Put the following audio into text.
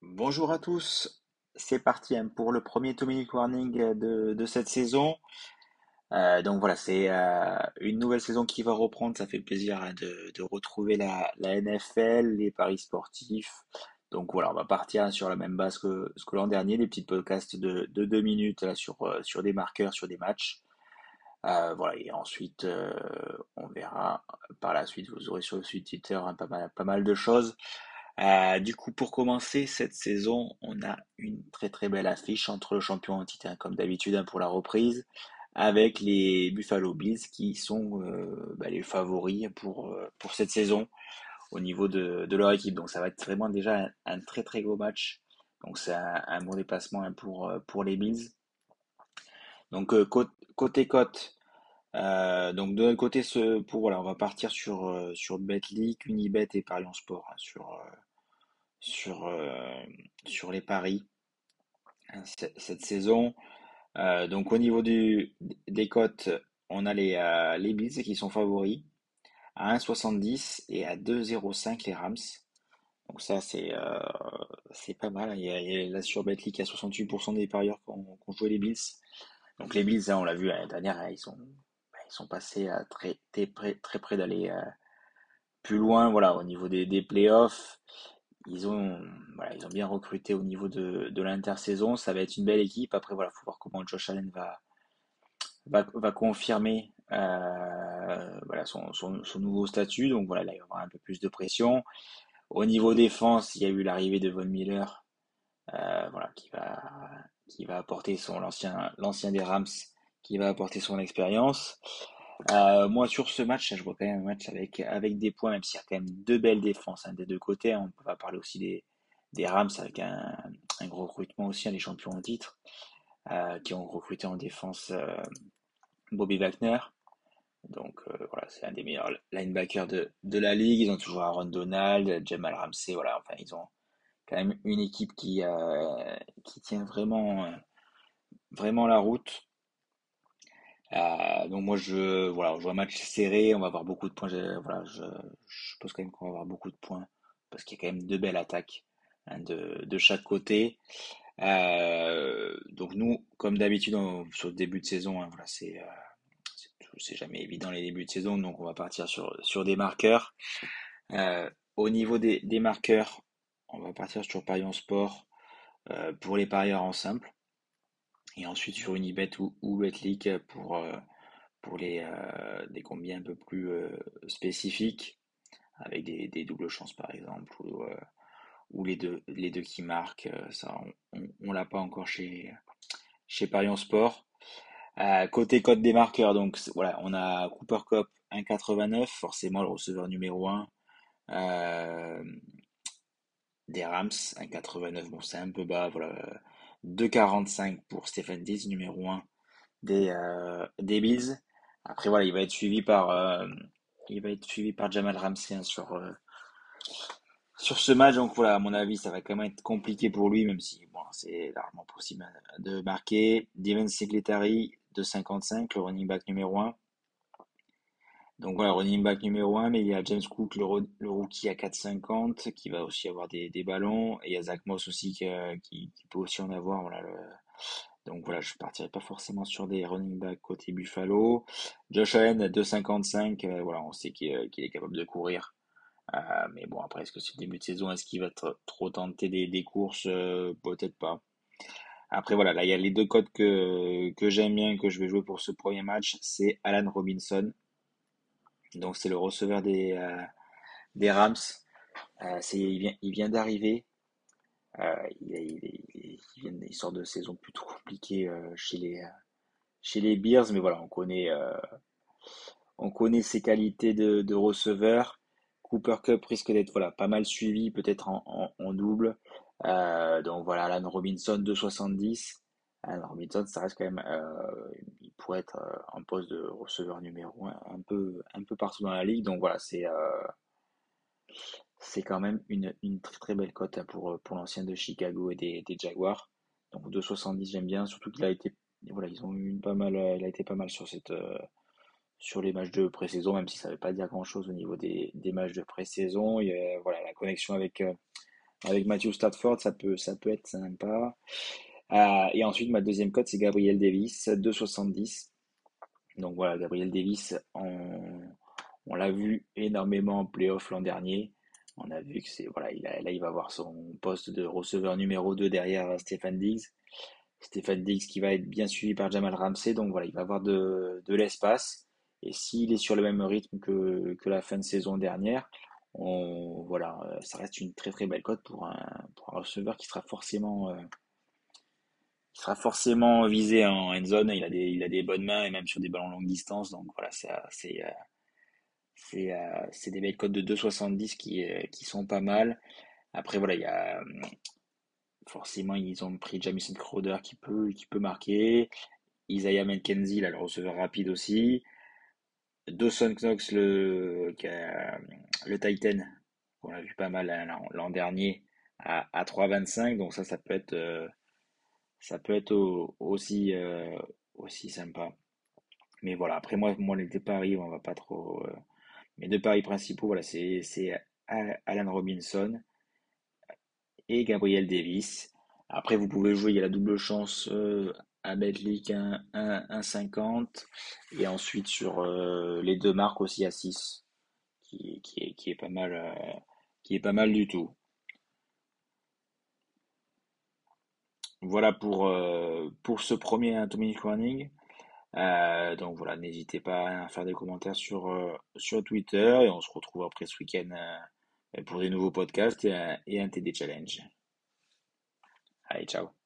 Bonjour à tous, c'est parti hein, pour le premier 2 minute warning euh, de, cette saison. Euh, donc voilà, c'est euh, une nouvelle saison qui va reprendre. Ça fait plaisir hein, de, retrouver la, NFL, les paris sportifs. Donc voilà, on va partir hein, sur la même base que, que l'an dernier, des petits podcasts de, de deux minutes sur des marqueurs, sur des matchs. Euh, voilà, et ensuite, euh, on verra par la suite, vous aurez sur le site Twitter hein, pas, mal, pas mal de choses. Euh, du coup, pour commencer cette saison, on a une très très belle affiche entre le champion en titre, hein, comme d'habitude hein, pour la reprise, avec les Buffalo Bills qui sont bah, les favoris pour, pour cette saison au niveau de, de leur équipe. Donc ça va être vraiment déjà un, très très gros match. Donc c'est un, un bon déplacement pour, pour les Bills. Donc côté cote, euh, donc de notre côté, pour voilà, on va partir sur euh, sur BetLeague, Unibet et Parion Sport hein, sur euh, sur euh, sur les paris hein, cette, saison. Donc au niveau du des cotes, on a les les Bills qui sont favoris à 1,70 et à 2,05 les Rams. Donc ça c'est c'est pas mal. Il y a, il là sur BetLeague, il y a 68% des parieurs qui ont, joué les Bills. Donc les Bills, hein, on l'a vu l'année dernière, hein, ils sont sont passés à très, très près, très près d'aller euh, plus loin, voilà, au niveau des, des playoffs. Ils ont, voilà, ils ont bien recruté au niveau de, de l'intersaison. Ça va être une belle équipe. Après, voilà, faut voir comment Josh Allen va, va, va confirmer euh, voilà, son, son, son nouveau statut. Donc voilà, là, il y avoir un peu plus de pression. Au niveau défense, il y a eu l'arrivée de Von Miller, euh, voilà, qui va, qui va apporter son l'ancien, l'ancien des Rams, qui va apporter son expérience. Euh, moi, sur ce match, je vois quand même un match avec, avec des points, même s'il y a quand même deux belles défenses hein, des deux côtés. hein. On va parler aussi des, des Rams avec un, un gros recrutement aussi, hein, les champions en titre, euh, qui ont recruté en défense euh, Bobby Wagner. Donc voilà, c'est un des meilleurs linebackers de, de la ligue. Ils ont toujours Aaron Donald, Jamal Ramsey. Voilà, enfin, ils ont quand même une équipe qui, qui tient vraiment, vraiment la route. Euh, donc moi je voilà, je joue un match serré, on va avoir beaucoup de points. Je, voilà, je, je pense quand même qu'on va avoir beaucoup de points parce qu'il y a quand même deux belles attaques hein, de, de chaque côté. Euh, donc nous, comme d'habitude sur le début de saison, hein, voilà, c'est euh, c'est jamais évident les débuts de saison, donc on va partir sur sur des marqueurs. Euh, au niveau des, des marqueurs, on va partir sur Parion Sport euh, pour les parieurs en simple et ensuite sur Unibet ou, ou Betclic pour euh, pour les, euh, des combien un peu plus euh, spécifiques, avec des, des doubles chances par exemple, ou, ou les deux, les deux qui marquent. ça, on, on, on l'a pas encore chez, chez Parion Sport. Côté code des marqueurs, donc voilà, on a Cooper Cup 1,89, forcément le receveur numéro 1 euh, des Rams, 1,89, bon c'est un peu bas, voilà. 2,45 pour Stephen Diggs, numéro 1 des, euh, des Bills. Après voilà, il va être suivi par euh, il va être suivi par Jamal Ramsey hein, sur euh, sur ce match. Donc voilà, à mon avis, ça va quand même être compliqué pour lui, même si bon, c'est largement possible de marquer. Devin Singletary de 55, le running back numéro 1. Donc voilà, running back numéro 1, mais il y a James Cook, le, ro- le rookie à 4,50, qui va aussi avoir des, des ballons. Et il y a Zach Moss aussi qui, euh, peut aussi en avoir. Donc voilà, je partirai pas forcément sur des running backs côté Buffalo. Josh Allen à 2,55, euh, voilà, on sait qu'il euh, qu'il est capable de courir. Mais bon, après, est-ce que c'est le début de saison? Est-ce qu'il va trop tenté des, des courses? Peut-être pas. Après, voilà, là, il y a les deux codes que, que j'aime bien, que je vais jouer pour ce premier match. C'est Alan Robinson. Donc, c'est le receveur des, euh, des Rams. Euh, il vient, il vient d'arriver. Euh, il, sort de saison plutôt compliquée chez les, chez les Bears. Mais voilà, on connaît, on connaît ses qualités de, de receveur. Cooper Cup risque d'être voilà, pas mal suivi, peut-être en, en, en double. Donc voilà, Alan Robinson 2,70. Alan Robinson, ça reste quand même, euh, il pourrait être euh, en poste de receveur numéro un, un peu, un peu partout dans la ligue. Donc voilà, c'est euh, quand même une, une très très belle cote hein, pour, pour l'ancien de Chicago et des, Jaguars. Donc 2,70 j'aime bien, surtout qu'il a été, voilà, ils ont eu pas mal, euh, il a été pas mal sur cette, euh, sur les matchs de pré-saison, même si ça ne veut pas dire grand-chose au niveau des, des matchs de pré-saison. Voilà, la connexion avec, euh, avec Matthew Stafford, ça peut, ça peut être sympa. Euh, et ensuite, ma deuxième cote, c'est Gabriel Davis, 2,70. Donc voilà, Gabriel Davis, on, l'a vu énormément en playoff l'an dernier. On a vu que c'est voilà, il là il va avoir son poste de receveur numéro 2 derrière Stéphane Diggs. Stéphane Diggs qui va être bien suivi par Jamal Ramsey, donc voilà, il va avoir de, l'espace. Et s'il est sur le même rythme que, la fin de saison dernière, on, voilà, ça reste une très très belle cote pour un, receveur qui sera forcément euh, il sera forcément visé en end zone. Il a des, il a des bonnes mains et même sur des ballons longue distance. Donc voilà, c'est, c'est, c'est, c'est des belles cotes de 2,70 qui, qui sont pas mal. Après voilà, il y a forcément ils ont pris Jamison Crowder qui peut, qui peut marquer. Isaiah McKenzie, le receveur rapide aussi. Dawson Knox, le, le Titan, qu'on a vu pas mal hein, l'an dernier, à, à 3,25. Donc ça, ça peut être ça peut être aussi, euh, aussi sympa. Mais voilà, après moi, moi les deux paris, on va pas trop. Euh, mes deux paris principaux, voilà, c'est Alan Robinson et Gabriel Davis. Après, vous pouvez jouer, il y a la double chance euh, à Betlic 1,50 et ensuite sur les deux marques aussi à 6, qui, qui, est, qui est pas mal, qui est pas mal du tout. Voilà pour, euh, pour ce premier Atomic Warning. Euh, donc voilà, n'hésitez pas à faire des commentaires sur, euh, sur Twitter et on se retrouve après ce week-end pour des nouveaux podcasts et, et un TD Challenge. Allez, ciao